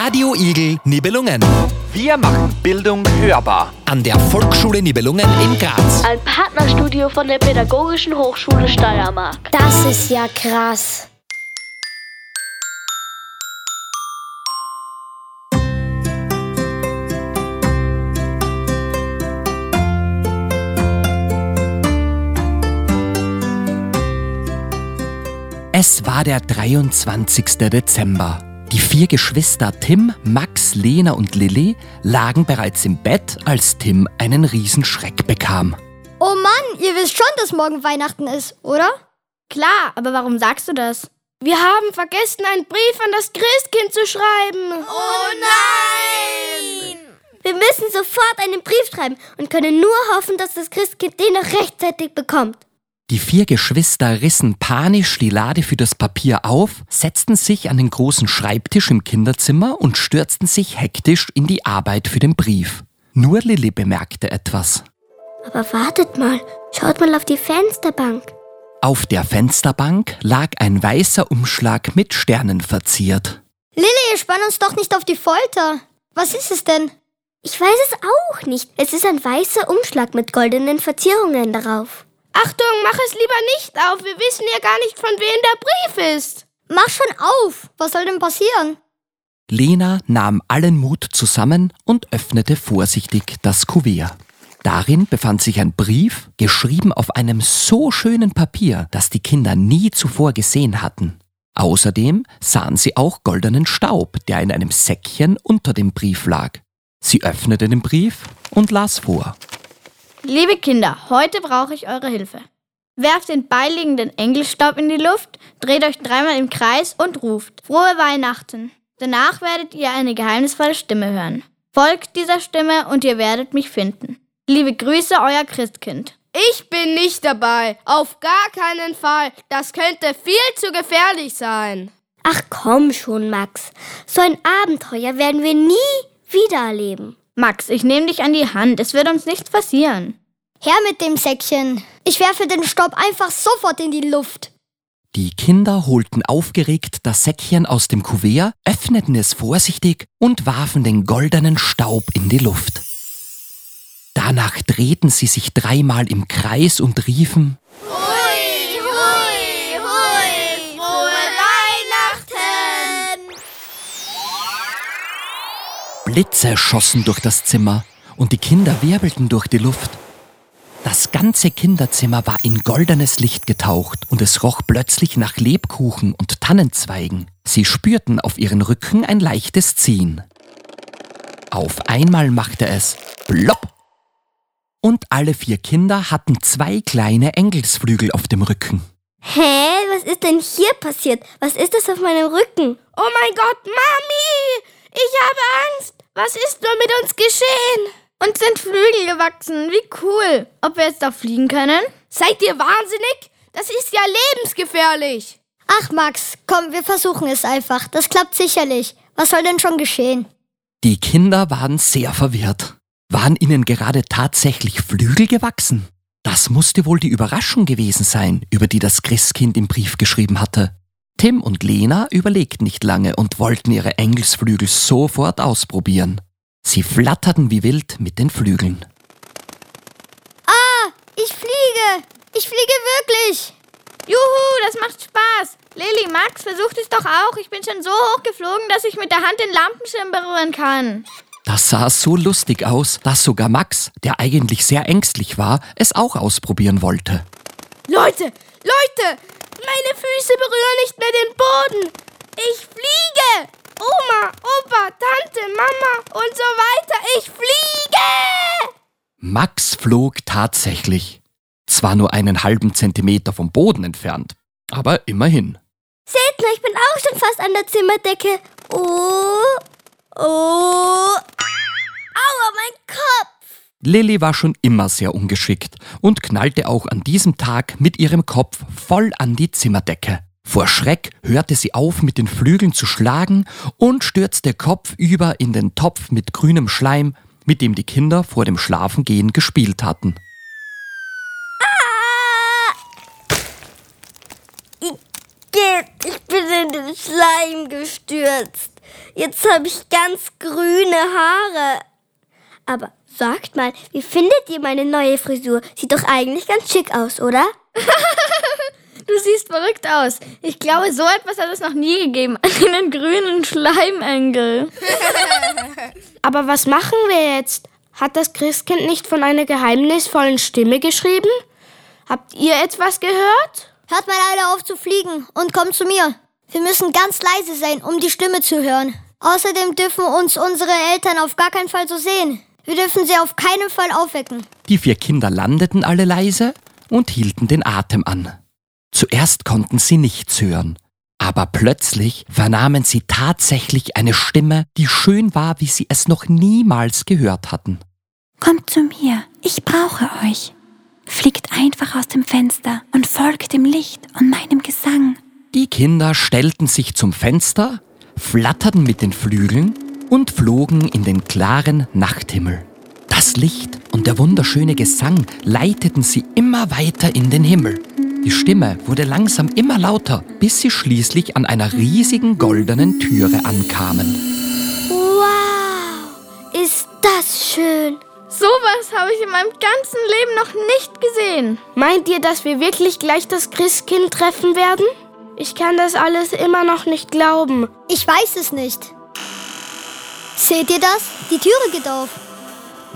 Radio Igel Nibelungen. Wir machen Bildung hörbar. An der Volksschule Nibelungen in Graz. Ein Partnerstudio von der Pädagogischen Hochschule Steiermark. Das ist ja krass. Es war der 23. Dezember. Die vier Geschwister Tim, Max, Lena und Lilly lagen bereits im Bett, als Tim einen Riesenschreck bekam. Oh Mann, ihr wisst schon, dass morgen Weihnachten ist, oder? Klar, aber warum sagst du das? Wir haben vergessen, einen Brief an das Christkind zu schreiben. Oh nein! Wir müssen sofort einen Brief schreiben und können nur hoffen, dass das Christkind den noch rechtzeitig bekommt. Die vier Geschwister rissen panisch die Lade für das Papier auf, setzten sich an den großen Schreibtisch im Kinderzimmer und stürzten sich hektisch in die Arbeit für den Brief. Nur Lilly bemerkte etwas. Aber wartet mal, schaut mal auf die Fensterbank. Auf der Fensterbank lag ein weißer Umschlag mit Sternen verziert. Lilly, spann uns doch nicht auf die Folter. Was ist es denn? Ich weiß es auch nicht. Es ist ein weißer Umschlag mit goldenen Verzierungen darauf. Achtung, mach es lieber nicht auf. Wir wissen ja gar nicht, von wem der Brief ist. Mach schon auf. Was soll denn passieren? Lena nahm allen Mut zusammen und öffnete vorsichtig das Kuvert. Darin befand sich ein Brief, geschrieben auf einem so schönen Papier, das die Kinder nie zuvor gesehen hatten. Außerdem sahen sie auch goldenen Staub, der in einem Säckchen unter dem Brief lag. Sie öffnete den Brief und las vor. Liebe Kinder, heute brauche ich eure Hilfe. Werft den beiliegenden Engelstaub in die Luft, dreht euch dreimal im Kreis und ruft Frohe Weihnachten. Danach werdet ihr eine geheimnisvolle Stimme hören. Folgt dieser Stimme und ihr werdet mich finden. Liebe Grüße, euer Christkind. Ich bin nicht dabei. Auf gar keinen Fall. Das könnte viel zu gefährlich sein. Ach komm schon, Max. So ein Abenteuer werden wir nie wieder erleben. Max, ich nehme dich an die Hand. Es wird uns nichts passieren. Her mit dem Säckchen. Ich werfe den Staub einfach sofort in die Luft. Die Kinder holten aufgeregt das Säckchen aus dem Kuvert, öffneten es vorsichtig und warfen den goldenen Staub in die Luft. Danach drehten sie sich dreimal im Kreis und riefen Hui, Blitze schossen durch das Zimmer und die Kinder wirbelten durch die Luft. Das ganze Kinderzimmer war in goldenes Licht getaucht und es roch plötzlich nach Lebkuchen und Tannenzweigen. Sie spürten auf ihren Rücken ein leichtes Ziehen. Auf einmal machte es plopp und alle vier Kinder hatten zwei kleine Engelsflügel auf dem Rücken. Hä, was ist denn hier passiert? Was ist das auf meinem Rücken? Oh mein Gott, Mami! Ich habe Angst! Was ist nur mit uns geschehen? Uns sind Flügel gewachsen. Wie cool. Ob wir jetzt auch fliegen können? Seid ihr wahnsinnig? Das ist ja lebensgefährlich. Ach, Max, komm, wir versuchen es einfach. Das klappt sicherlich. Was soll denn schon geschehen? Die Kinder waren sehr verwirrt. Waren ihnen gerade tatsächlich Flügel gewachsen? Das musste wohl die Überraschung gewesen sein, über die das Christkind im Brief geschrieben hatte. Tim und Lena überlegten nicht lange und wollten ihre Engelsflügel sofort ausprobieren. Sie flatterten wie wild mit den Flügeln. Ah, ich fliege. Ich fliege wirklich. Juhu, das macht Spaß. Lilly, Max, versucht es doch auch. Ich bin schon so hoch geflogen, dass ich mit der Hand den Lampenschirm berühren kann. Das sah so lustig aus, dass sogar Max, der eigentlich sehr ängstlich war, es auch ausprobieren wollte. Leute, Leute, meine Füße berühren nicht mehr den Boden. Ich fliege. Oma, Opa, Tante, Mama und so weiter. Ich fliege. Max flog tatsächlich. Zwar nur einen halben Zentimeter vom Boden entfernt, aber immerhin. Seht mal, ich bin auch schon fast an der Zimmerdecke. Oh, oh. Aua, mein Kopf. Lilly war schon immer sehr ungeschickt und knallte auch an diesem Tag mit ihrem Kopf voll an die Zimmerdecke. Vor Schreck hörte sie auf, mit den Flügeln zu schlagen und stürzte kopfüber in den Topf mit grünem Schleim, mit dem die Kinder vor dem Schlafengehen gespielt hatten. Ich bin in den Schleim gestürzt. Jetzt habe ich ganz grüne Haare. Aber sagt mal, wie findet ihr meine neue Frisur? Sieht doch eigentlich ganz schick aus, oder? Du siehst verrückt aus. Ich glaube, so etwas hat es noch nie gegeben. Einen grünen Schleimengel. Aber was machen wir jetzt? Hat das Christkind nicht von einer geheimnisvollen Stimme geschrieben? Habt ihr etwas gehört? Hört mal alle auf zu fliegen und kommt zu mir. Wir müssen ganz leise sein, um die Stimme zu hören. Außerdem dürfen uns unsere Eltern auf gar keinen Fall so sehen. Wir dürfen sie auf keinen Fall aufwecken. Die vier Kinder landeten alle leise und hielten den Atem an. Zuerst konnten sie nichts hören, aber plötzlich vernahmen sie tatsächlich eine Stimme, die schön war, wie sie es noch niemals gehört hatten. Kommt zu mir, ich brauche euch. Fliegt einfach aus dem Fenster und folgt dem Licht und meinem Gesang. Die Kinder stellten sich zum Fenster, flatterten mit den Flügeln und flogen in den klaren Nachthimmel. Das Licht und der wunderschöne Gesang leiteten sie immer weiter in den Himmel. Die Stimme wurde langsam immer lauter, bis sie schließlich an einer riesigen goldenen Türe ankamen. Wow, ist das schön. Sowas habe ich in meinem ganzen Leben noch nicht gesehen. Meint ihr, dass wir wirklich gleich das Christkind treffen werden? Ich kann das alles immer noch nicht glauben. Ich weiß es nicht. Seht ihr das? Die Türe geht auf.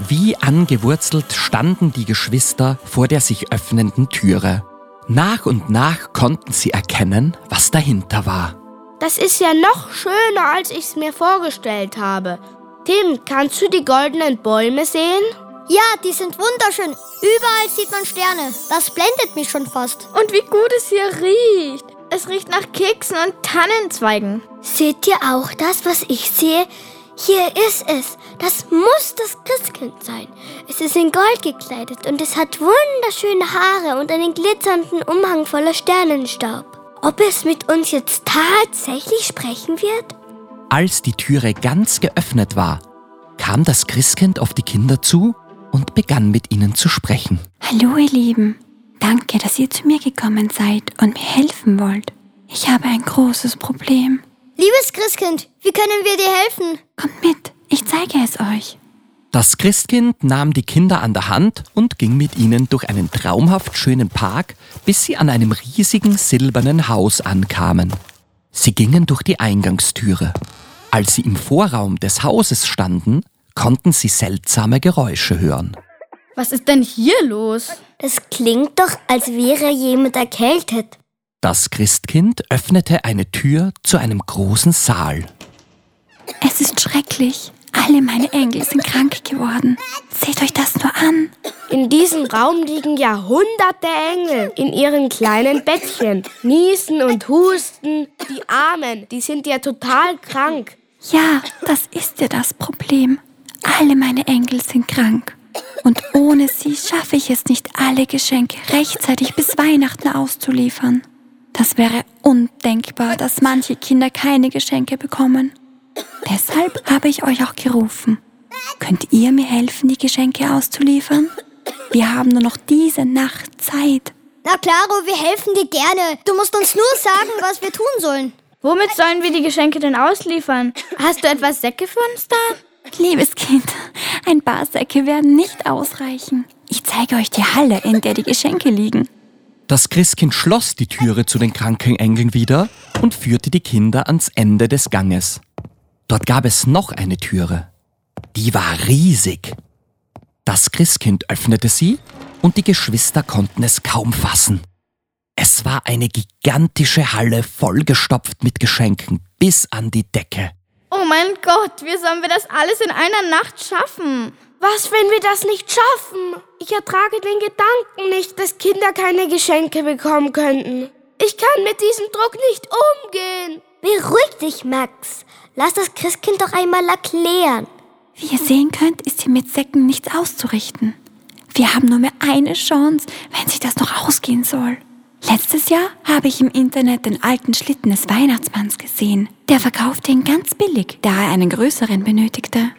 Wie angewurzelt standen die Geschwister vor der sich öffnenden Türe. Nach und nach konnten sie erkennen, was dahinter war. Das ist ja noch schöner, als ich es mir vorgestellt habe. Tim, kannst du die goldenen Bäume sehen? Ja, die sind wunderschön. Überall sieht man Sterne. Das blendet mich schon fast. Und wie gut es hier riecht. Es riecht nach Keksen und Tannenzweigen. Seht ihr auch das, was ich sehe? Hier ist es. Das muss das Christkind sein. Es ist in Gold gekleidet und es hat wunderschöne Haare und einen glitzernden Umhang voller Sternenstaub. Ob es mit uns jetzt tatsächlich sprechen wird? Als die Türe ganz geöffnet war, kam das Christkind auf die Kinder zu und begann mit ihnen zu sprechen. Hallo ihr Lieben, danke, dass ihr zu mir gekommen seid und mir helfen wollt. Ich habe ein großes Problem. Liebes Christkind, wie können wir dir helfen? Kommt mit, ich zeige es euch. Das Christkind nahm die Kinder an der Hand und ging mit ihnen durch einen traumhaft schönen Park, bis sie an einem riesigen silbernen Haus ankamen. Sie gingen durch die Eingangstüre. Als sie im Vorraum des Hauses standen, konnten sie seltsame Geräusche hören. Was ist denn hier los? Es klingt doch, als wäre jemand erkältet. Das Christkind öffnete eine Tür zu einem großen Saal. Es ist schrecklich. Alle meine Engel sind krank geworden. Seht euch das nur an. In diesem Raum liegen ja hunderte Engel in ihren kleinen Bettchen. Niesen und husten. Die Armen, die sind ja total krank. Ja, das ist ja das Problem. Alle meine Engel sind krank. Und ohne sie schaffe ich es nicht, alle Geschenke rechtzeitig bis Weihnachten auszuliefern. Das wäre undenkbar, dass manche Kinder keine Geschenke bekommen. Deshalb habe ich euch auch gerufen. Könnt ihr mir helfen, die Geschenke auszuliefern? Wir haben nur noch diese Nacht Zeit. Na klaro, wir helfen dir gerne. Du musst uns nur sagen, was wir tun sollen. Womit sollen wir die Geschenke denn ausliefern? Hast du etwas Säcke für uns da? Liebes Kind, ein paar Säcke werden nicht ausreichen. Ich zeige euch die Halle, in der die Geschenke liegen. Das Christkind schloss die Türe zu den kranken Engeln wieder und führte die Kinder ans Ende des Ganges. Dort gab es noch eine Türe. Die war riesig. Das Christkind öffnete sie und die Geschwister konnten es kaum fassen. Es war eine gigantische Halle vollgestopft mit Geschenken bis an die Decke. Oh mein Gott, wie sollen wir das alles in einer Nacht schaffen? Was, wenn wir das nicht schaffen? Ich ertrage den Gedanken nicht, dass Kinder keine Geschenke bekommen könnten. Ich kann mit diesem Druck nicht umgehen. Beruhig dich, Max. Lass das Christkind doch einmal erklären. Wie ihr sehen könnt, ist hier mit Säcken nichts auszurichten. Wir haben nur mehr eine Chance, wenn sich das noch ausgehen soll. Letztes Jahr habe ich im Internet den alten Schlitten des Weihnachtsmanns gesehen. Der verkaufte ihn ganz billig, da er einen größeren benötigte.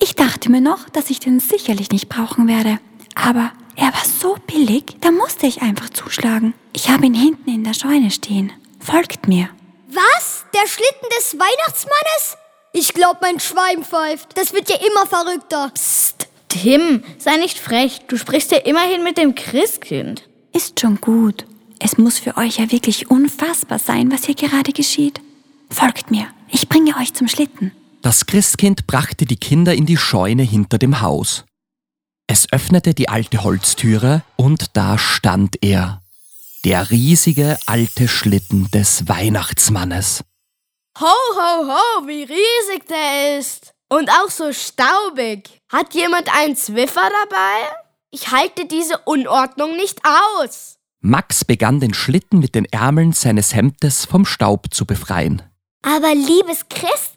Ich dachte mir noch, dass ich den sicherlich nicht brauchen werde. Aber er war so billig, da musste ich einfach zuschlagen. Ich habe ihn hinten in der Scheune stehen. Folgt mir. Was? Der Schlitten des Weihnachtsmannes? Ich glaub, mein Schwein pfeift. Das wird ja immer verrückter. Psst, Tim, sei nicht frech. Du sprichst ja immerhin mit dem Christkind. Ist schon gut. Es muss für euch ja wirklich unfassbar sein, was hier gerade geschieht. Folgt mir, ich bringe euch zum Schlitten. Das Christkind brachte die Kinder in die Scheune hinter dem Haus. Es öffnete die alte Holztüre und da stand er. Der riesige alte Schlitten des Weihnachtsmannes. Ho, ho, ho, wie riesig der ist. Und auch so staubig. Hat jemand einen Zwiffer dabei? Ich halte diese Unordnung nicht aus. Max begann den Schlitten mit den Ärmeln seines Hemdes vom Staub zu befreien. Aber liebes Christkind,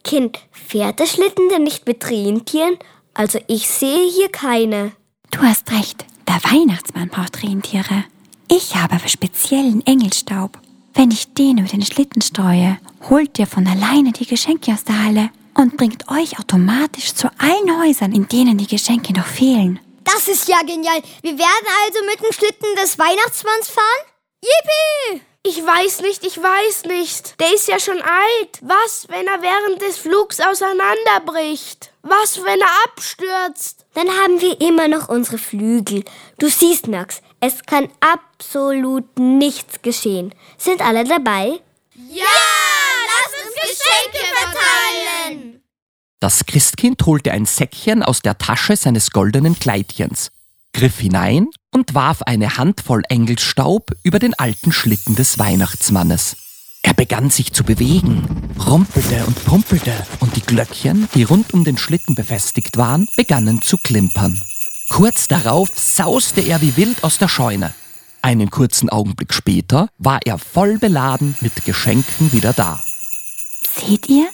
fährt der Schlitten denn nicht mit Rentieren? Also ich sehe hier keine. Du hast recht, der Weihnachtsmann braucht Rentiere. Ich habe aber speziellen Engelstaub. Wenn ich den über den Schlitten streue, holt ihr von alleine die Geschenke aus der Halle und bringt euch automatisch zu allen Häusern, in denen die Geschenke noch fehlen. Das ist ja genial. Wir werden also mit dem Schlitten des Weihnachtsmanns fahren? Yippie! Ich weiß nicht, ich weiß nicht. Der ist ja schon alt. Was, wenn er während des Flugs auseinanderbricht? Was, wenn er abstürzt? Dann haben wir immer noch unsere Flügel. Du siehst, Max, es kann absolut nichts geschehen. Sind alle dabei? Ja! Lass uns Geschenke verteilen! Das Christkind holte ein Säckchen aus der Tasche seines goldenen Kleidchens, griff hinein und warf eine Handvoll Engelsstaub über den alten Schlitten des Weihnachtsmannes. Er begann sich zu bewegen, rumpelte und pumpelte, und die Glöckchen, die rund um den Schlitten befestigt waren, begannen zu klimpern. Kurz darauf sauste er wie wild aus der Scheune. Einen kurzen Augenblick später war er voll beladen mit Geschenken wieder da. Seht ihr?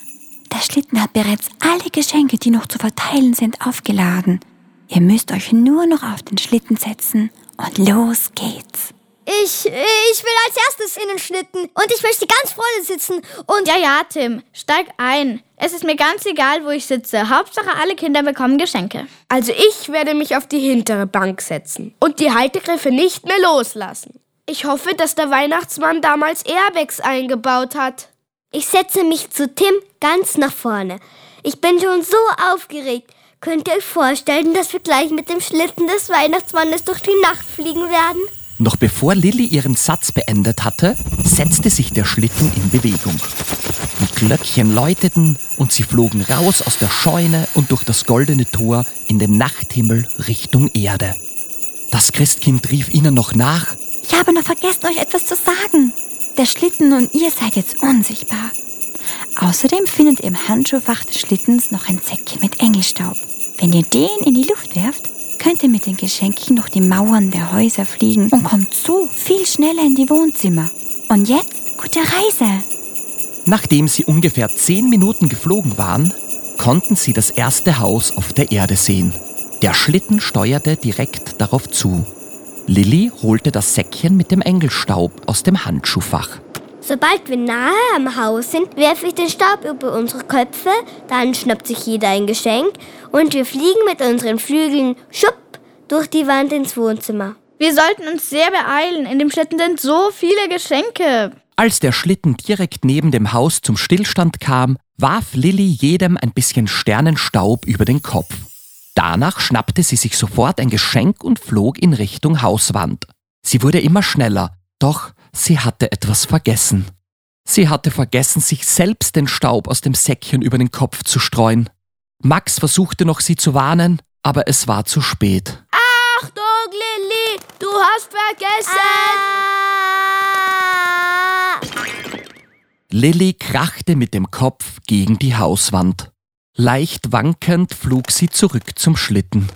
Der Schlitten hat bereits alle Geschenke, die noch zu verteilen sind, aufgeladen. Ihr müsst euch nur noch auf den Schlitten setzen und los geht's. Ich, ich will als erstes in den Schlitten und ich möchte ganz vorne sitzen und... Ja, ja, Tim, steig ein. Es ist mir ganz egal, wo ich sitze. Hauptsache, alle Kinder bekommen Geschenke. Also ich werde mich auf die hintere Bank setzen und die Haltegriffe nicht mehr loslassen. Ich hoffe, dass der Weihnachtsmann damals Airbags eingebaut hat. Ich setze mich zu Tim ganz nach vorne. Ich bin schon so aufgeregt. Könnt ihr euch vorstellen, dass wir gleich mit dem Schlitten des Weihnachtsmannes durch die Nacht fliegen werden? Noch bevor Lilly ihren Satz beendet hatte, setzte sich der Schlitten in Bewegung. Die Glöckchen läuteten und sie flogen raus aus der Scheune und durch das goldene Tor in den Nachthimmel Richtung Erde. Das Christkind rief ihnen noch nach. Ich habe noch vergessen, euch etwas zu sagen. Der Schlitten und ihr seid jetzt unsichtbar. Außerdem findet ihr im Handschuhfach des Schlittens noch ein Säckchen mit Engelstaub. Wenn ihr den in die Luft werft, könnt ihr mit den Geschenken durch die Mauern der Häuser fliegen und kommt so viel schneller in die Wohnzimmer. Und jetzt gute Reise! Nachdem sie ungefähr zehn Minuten geflogen waren, konnten sie das erste Haus auf der Erde sehen. Der Schlitten steuerte direkt darauf zu. Lilly holte das Säckchen mit dem Engelstaub aus dem Handschuhfach. Sobald wir nahe am Haus sind, werfe ich den Staub über unsere Köpfe, dann schnappt sich jeder ein Geschenk und wir fliegen mit unseren Flügeln schupp durch die Wand ins Wohnzimmer. Wir sollten uns sehr beeilen. In dem Schlitten sind so viele Geschenke. Als der Schlitten direkt neben dem Haus zum Stillstand kam, warf Lilly jedem ein bisschen Sternenstaub über den Kopf. Danach schnappte sie sich sofort ein Geschenk und flog in Richtung Hauswand. Sie wurde immer schneller, doch sie hatte etwas vergessen. Sie hatte vergessen, sich selbst den Staub aus dem Säckchen über den Kopf zu streuen. Max versuchte noch, sie zu warnen, aber es war zu spät. Achtung, Lilly, du hast vergessen. Ah! Lilly krachte mit dem Kopf gegen die Hauswand. Leicht wankend flog sie zurück zum Schlitten.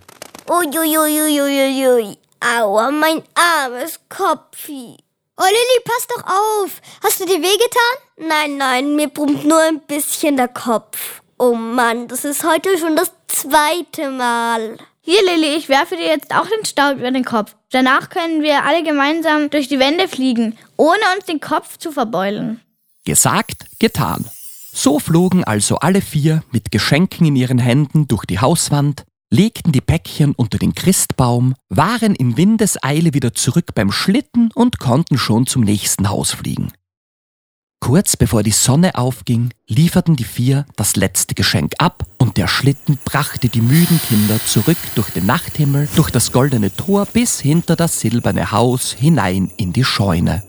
Uiuiuiuiui. Aua, mein armes Kopfi. Oh, Lilly, pass doch auf. Hast du dir wehgetan? Nein, nein, mir brummt nur ein bisschen der Kopf. Oh Mann, das ist heute schon das zweite Mal. Hier, Lilly, ich werfe dir jetzt auch den Staub über den Kopf. Danach können wir alle gemeinsam durch die Wände fliegen, ohne uns den Kopf zu verbeulen. Gesagt, getan. So flogen also alle vier mit Geschenken in ihren Händen durch die Hauswand, legten die Päckchen unter den Christbaum, waren in Windeseile wieder zurück beim Schlitten und konnten schon zum nächsten Haus fliegen. Kurz bevor die Sonne aufging, lieferten die vier das letzte Geschenk ab und der Schlitten brachte die müden Kinder zurück durch den Nachthimmel, durch das goldene Tor bis hinter das silberne Haus hinein in die Scheune.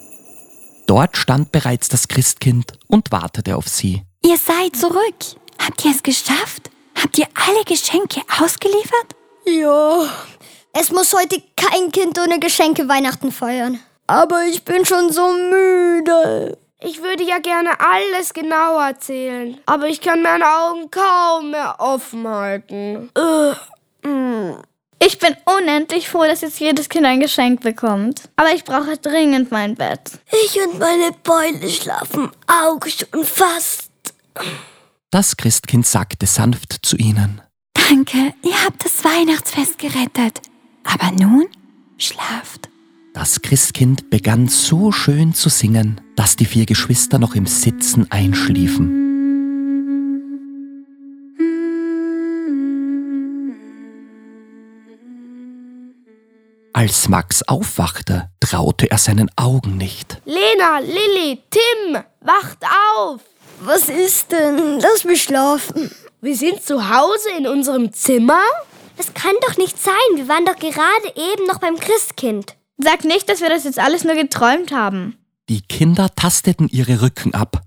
Dort stand bereits das Christkind und wartete auf sie. Ihr seid zurück. Habt ihr es geschafft? Habt ihr alle Geschenke ausgeliefert? Ja. Es muss heute kein Kind ohne Geschenke Weihnachten feiern. Aber ich bin schon so müde. Ich würde ja gerne alles genau erzählen, aber ich kann meine Augen kaum mehr offen halten. Äh, mm. Ich bin unendlich froh, dass jetzt jedes Kind ein Geschenk bekommt. Aber ich brauche dringend mein Bett. Ich und meine Beule schlafen auch schon fast. Das Christkind sagte sanft zu ihnen. Danke, ihr habt das Weihnachtsfest gerettet. Aber nun schlaft. Das Christkind begann so schön zu singen, dass die vier Geschwister noch im Sitzen einschliefen. Als Max aufwachte, traute er seinen Augen nicht. Lena, Lilly, Tim, wacht auf! Was ist denn? Lass mich schlafen. Wir sind zu Hause in unserem Zimmer? Das kann doch nicht sein. Wir waren doch gerade eben noch beim Christkind. Sag nicht, dass wir das jetzt alles nur geträumt haben. Die Kinder tasteten ihre Rücken ab.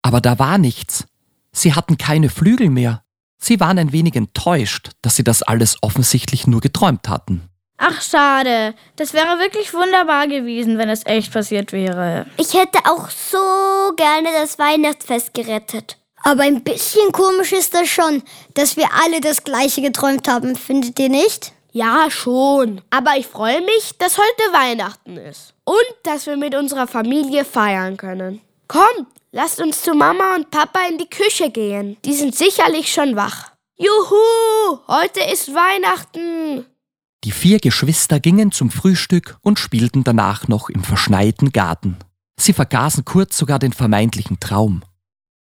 Aber da war nichts. Sie hatten keine Flügel mehr. Sie waren ein wenig enttäuscht, dass sie das alles offensichtlich nur geträumt hatten. Ach, schade. Das wäre wirklich wunderbar gewesen, wenn es echt passiert wäre. Ich hätte auch so gerne das Weihnachtsfest gerettet. Aber ein bisschen komisch ist das schon, dass wir alle das gleiche geträumt haben, findet ihr nicht? Ja, schon. Aber ich freue mich, dass heute Weihnachten ist. Und dass wir mit unserer Familie feiern können. Kommt, lasst uns zu Mama und Papa in die Küche gehen. Die sind sicherlich schon wach. Juhu, heute ist Weihnachten. Die vier Geschwister gingen zum Frühstück und spielten danach noch im verschneiten Garten. Sie vergaßen kurz sogar den vermeintlichen Traum.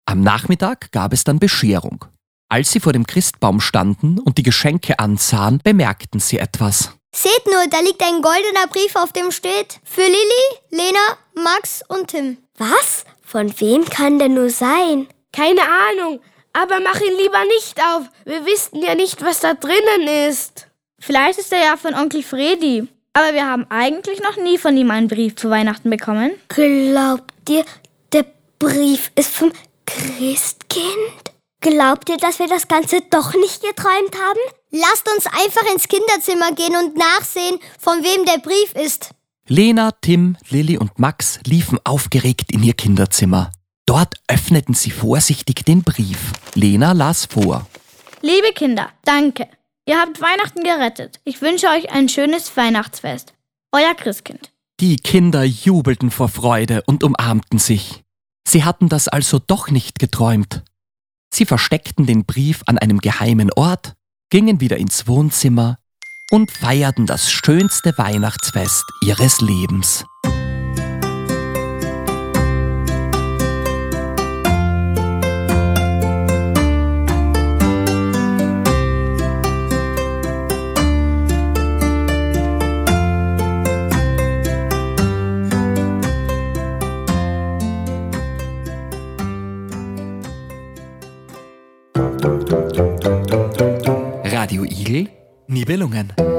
Am Nachmittag gab es dann Bescherung. Als sie vor dem Christbaum standen und die Geschenke ansahen, bemerkten sie etwas. Seht nur, da liegt ein goldener Brief, auf dem steht für Lilly, Lena, Max und Tim. Was? Von wem kann der nur sein? Keine Ahnung, aber mach ihn lieber nicht auf. Wir wissen ja nicht, was da drinnen ist. Vielleicht ist er ja von Onkel Fredi. Aber wir haben eigentlich noch nie von ihm einen Brief zu Weihnachten bekommen. Glaubt ihr, der Brief ist vom Christkind? Glaubt ihr, dass wir das Ganze doch nicht geträumt haben? Lasst uns einfach ins Kinderzimmer gehen und nachsehen, von wem der Brief ist. Lena, Tim, Lilly und Max liefen aufgeregt in ihr Kinderzimmer. Dort öffneten sie vorsichtig den Brief. Lena las vor. Liebe Kinder, danke. Ihr habt Weihnachten gerettet. Ich wünsche euch ein schönes Weihnachtsfest. Euer Christkind. Die Kinder jubelten vor Freude und umarmten sich. Sie hatten das also doch nicht geträumt. Sie versteckten den Brief an einem geheimen Ort, gingen wieder ins Wohnzimmer und feierten das schönste Weihnachtsfest ihres Lebens. Radio Igel, Nibelungen.